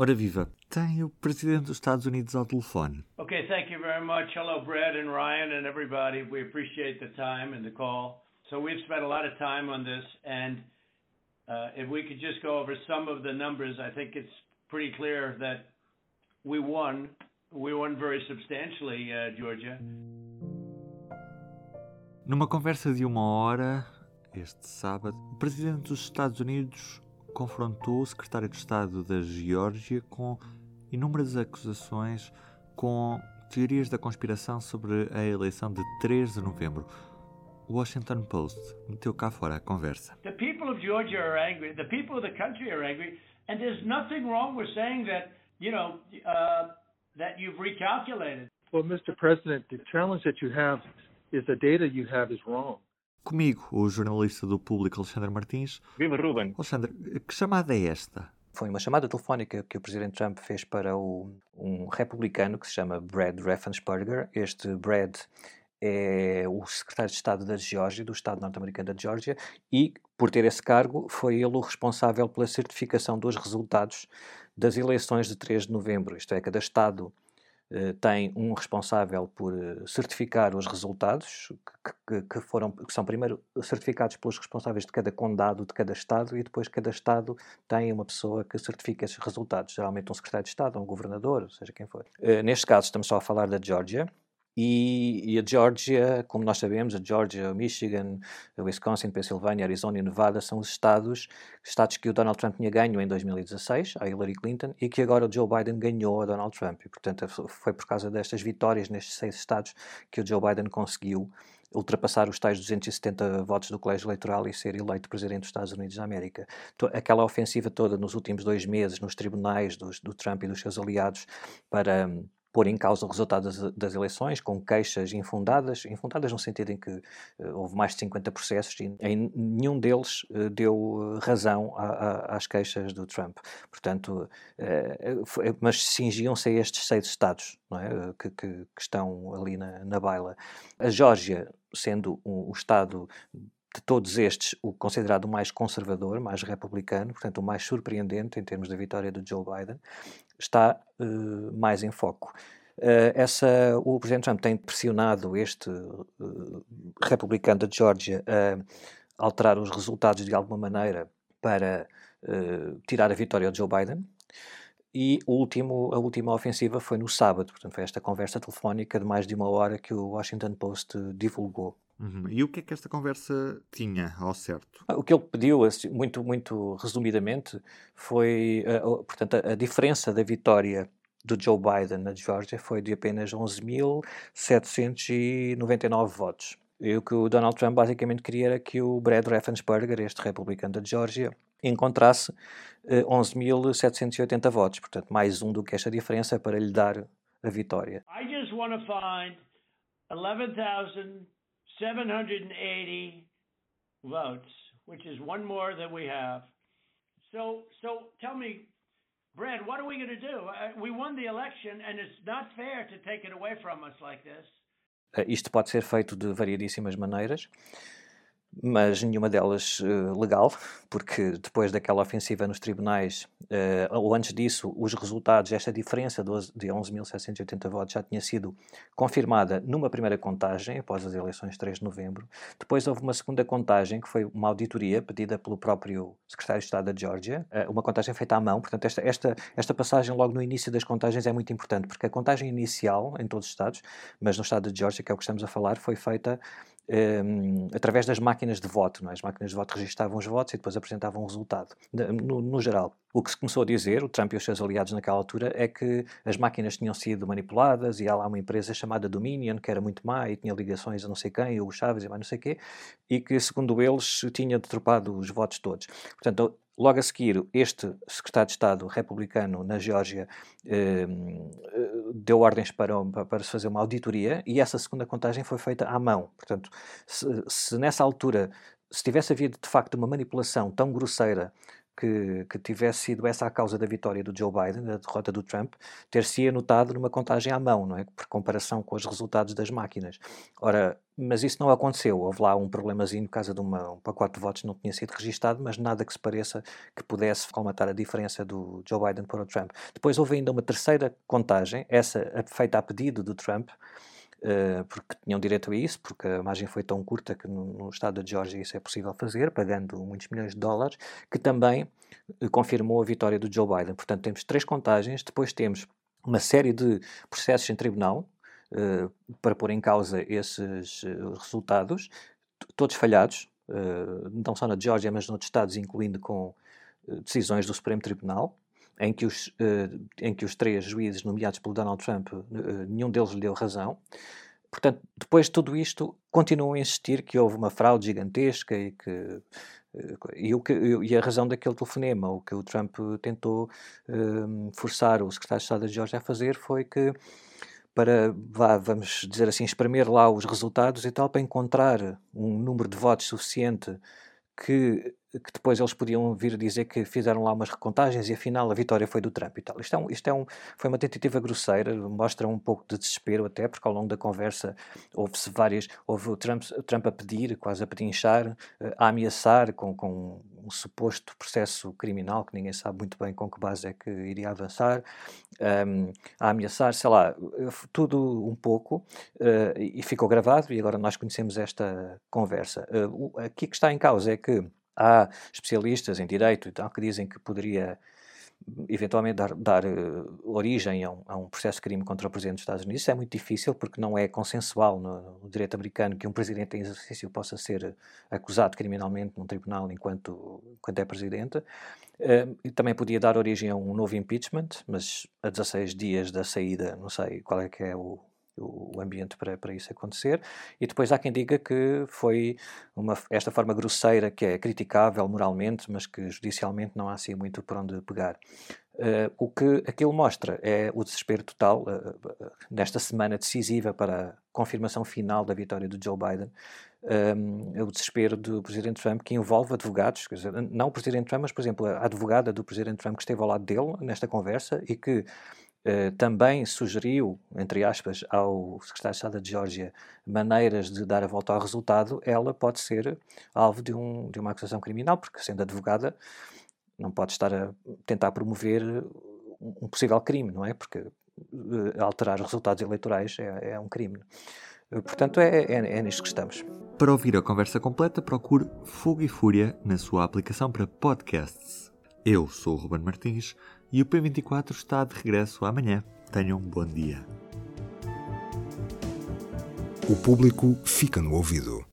Ora viva, tem o Presidente dos Estados Unidos ao telefone. Okay, thank you very much. Hello, Brad and Ryan and everybody. We appreciate the time and the call. So we've spent a lot of time on this, and uh, if we could just go over some of the numbers, I think it's pretty clear that we won. We won very substantially, uh, Georgia. Numa conversa de uma hora, este sábado, o Presidente dos Estados Unidos confrontou o Secretário de Estado da Geórgia com inúmeras acusações com teorias da conspiração sobre a eleição de 3 de novembro. O Washington Post meteu cá fora a conversa. The people of Georgia are angry. The people of the country are angry, and there's nothing wrong with saying that, you know, uh, that you've recalculated. Well, Mr. President, the challenge that you have is the data you have is wrong. Comigo, o jornalista do público Alexandre Martins. Viva Ruben! Alexandre, que chamada é esta? Foi uma chamada telefónica que o Presidente Trump fez para o, um republicano que se chama Brad Raffensperger. Este Brad é o secretário de Estado da Geórgia, do Estado norte-americano da Geórgia, e, por ter esse cargo, foi ele o responsável pela certificação dos resultados das eleições de 3 de novembro. Isto é, cada Estado tem um responsável por eh, certificar os resultados, que, que, foram, que são primeiro certificados pelos responsáveis de cada condado, de cada Estado, e depois cada Estado tem uma pessoa que certifica esses resultados, geralmente um secretário de Estado, um governador, seja quem for. Uh, neste caso, estamos só a falar da Geórgia, e, e, a Geórgia, como nós sabemos, a Geórgia, Michigan, Wisconsin, Pensilvânia, Arizona e Nevada são os estados, estados que o Donald Trump tinha ganho em 2016, a Hillary Clinton, e que agora o Joe Biden ganhou a Donald Trump. E, portanto, foi por causa destas vitórias nestes seis estados que o Joe Biden conseguiu ultrapassar os tais 270 votos do colégio eleitoral e ser eleito presidente dos Estados Unidos da América. Aquela ofensiva toda nos últimos dois meses nos tribunais dos, do Trump e dos seus aliados para pôr em causa o resultado das, das, eleições, com queixas infundadas, infundadas no sentido em que uh, houve mais de 50 processos e em nenhum deles uh, deu eh, razão a, a, às queixas do Trump. Portanto, foi, mas cingiam-se a estes seis estados é? que, que, que, estão ali na, na baila. A Geórgia, sendo um, o estado de todos estes, o considerado o mais conservador, mais republicano, portanto, o mais surpreendente em termos da vitória do Joe Biden, está uh, mais em foco. Uh, essa, o Presidente Trump tem pressionado este uh, republicano da Geórgia a alterar os resultados de alguma maneira para tirar a vitória ao Joe Biden. E último, a última ofensiva foi no sábado, portanto, foi esta conversa telefónica de mais de uma hora que o Washington Post divulgou. Uhum. E o que é que esta conversa tinha ao certo? O que ele pediu, assim, muito, muito resumidamente, foi portanto, a, a, diferença da vitória do Joe Biden na Geórgia foi de apenas 11.799 votos. E o que o Donald Trump basicamente queria era que o Brad Raffensperger, este republicano da Geórgia, encontrasse uh, eh, 11.780 votos, portanto, mais um do que esta diferença para lhe dar a vitória. I just want to find 11,000 780 votes, which is one more than we have. So, so tell me, Brad, what are we going to do? Uh, we won the election, and it's not fair to take it away from us like this. Uh, isto pode ser feito de variedíssimas maneiras mas nenhuma delas uh, legal, porque depois daquela ofensiva nos tribunais, uh, ou antes disso, os resultados, esta diferença de 11.780 votos já tinha sido confirmada numa primeira contagem, após as eleições de 3 de novembro. Depois houve uma segunda contagem, que foi uma auditoria pedida pelo próprio secretário de Estado da Geórgia, uh, uma contagem feita à mão. Portanto, esta, esta, esta passagem logo no início das contagens é muito importante, porque a contagem inicial em todos os Estados, mas no Estado de Geórgia, que é o que estamos a falar, foi feita um, através das máquinas de voto. Não é? As máquinas de voto registavam os votos e depois apresentavam o resultado. No, no, geral, o que se começou a dizer, o Trump e os seus aliados naquela altura, é que as máquinas tinham sido manipuladas e há lá uma empresa chamada Dominion, que era muito má e tinha ligações a não sei quem, o Chaves e mais não sei quê, e que, segundo eles, tinha deturpado os votos todos. Portanto, Logo a seguir, este secretário de Estado republicano na Geórgia eh, deu ordens para, para se fazer uma auditoria e essa segunda contagem foi feita à mão. Portanto, se, se nessa altura se tivesse havido de facto uma manipulação tão grosseira que, que tivesse sido essa a causa da vitória do Joe Biden, da derrota do Trump, ter-se anotado numa contagem à mão, não é? Por comparação com os resultados das máquinas. Ora, mas isso não aconteceu. Houve lá um problemazinho por causa de uma, um pacote de votos que não tinha sido registado, mas nada que se pareça que pudesse colmatar a diferença do Joe Biden para o Trump. Depois houve ainda uma terceira contagem, essa feita a pedido do Trump, porque tinham direito a isso, porque a margem foi tão curta que no, estado da Geórgia isso é possível fazer, pagando muitos milhões de dólares, que também uh, confirmou a vitória do Joe Biden. Portanto, temos três contagens, depois temos uma série de processos em tribunal, uh, para pôr em causa esses uh, resultados, todos falhados, uh, não só na Geórgia, mas noutros estados, incluindo com decisões do Supremo Tribunal, em que, os, em que os três juízes nomeados pelo Donald Trump, nenhum deles lhe deu razão. Portanto, depois de tudo isto, continuam a insistir que houve uma fraude gigantesca e que e, o que, e a razão daquele telefonema, o que o Trump tentou forçar o secretário de Estado da Geórgia a fazer foi que para, vá, vamos dizer assim, espremer lá os resultados e tal, para encontrar um número de votos suficiente que que depois eles podiam vir dizer que fizeram lá umas recontagens e afinal a vitória foi do Trump e tal. Isto, é um, isto é um, foi uma tentativa grosseira, mostra um pouco de desespero até, porque ao longo da conversa houve-se várias, houve o Trump, o Trump a pedir, quase a pedinchar, eh, a ameaçar com, com um suposto processo criminal, que ninguém sabe muito bem com que base é que iria avançar, um, a ameaçar, sei lá, tudo um pouco, uh, e ficou gravado e agora nós conhecemos esta conversa. Uh, aqui que está em causa é que há especialistas em direito que dizem que poderia eventualmente dar, dar uh, origem a um, a um, processo de crime contra o Presidente dos Estados Unidos. Isso é muito difícil porque não é consensual no, no, direito americano que um Presidente em exercício possa ser acusado criminalmente num tribunal enquanto, enquanto é Presidente. Uh, também podia dar origem a um novo impeachment, mas a 16 dias da saída, não sei qual é que é o, o ambiente para, para isso acontecer. E depois há quem diga que foi uma, esta forma grosseira que é criticável moralmente, mas que judicialmente não há assim muito por onde pegar. Uh, o que aquilo mostra é o desespero total uh, nesta semana decisiva para a confirmação final da vitória do Joe Biden. Um, é o desespero do Presidente Trump que envolve advogados, dizer, não o Presidente Trump, mas, por exemplo, a advogada do Presidente Trump que esteve ao lado dele nesta conversa e que Uh, também sugeriu, entre aspas, ao secretário de Estado de Geórgia maneiras de dar a volta ao resultado, ela pode ser alvo de, um, de uma acusação criminal, porque sendo advogada não pode estar a tentar promover um possível crime, não é? Porque uh, alterar os resultados eleitorais é, é um crime. Uh, portanto, é, é, é nisto que estamos. Para ouvir a conversa completa, procure Fogo e Fúria na sua aplicação para podcasts. Eu sou o Ruben Martins e o P24 está de regresso amanhã. Tenham um bom dia. O público fica no ouvido.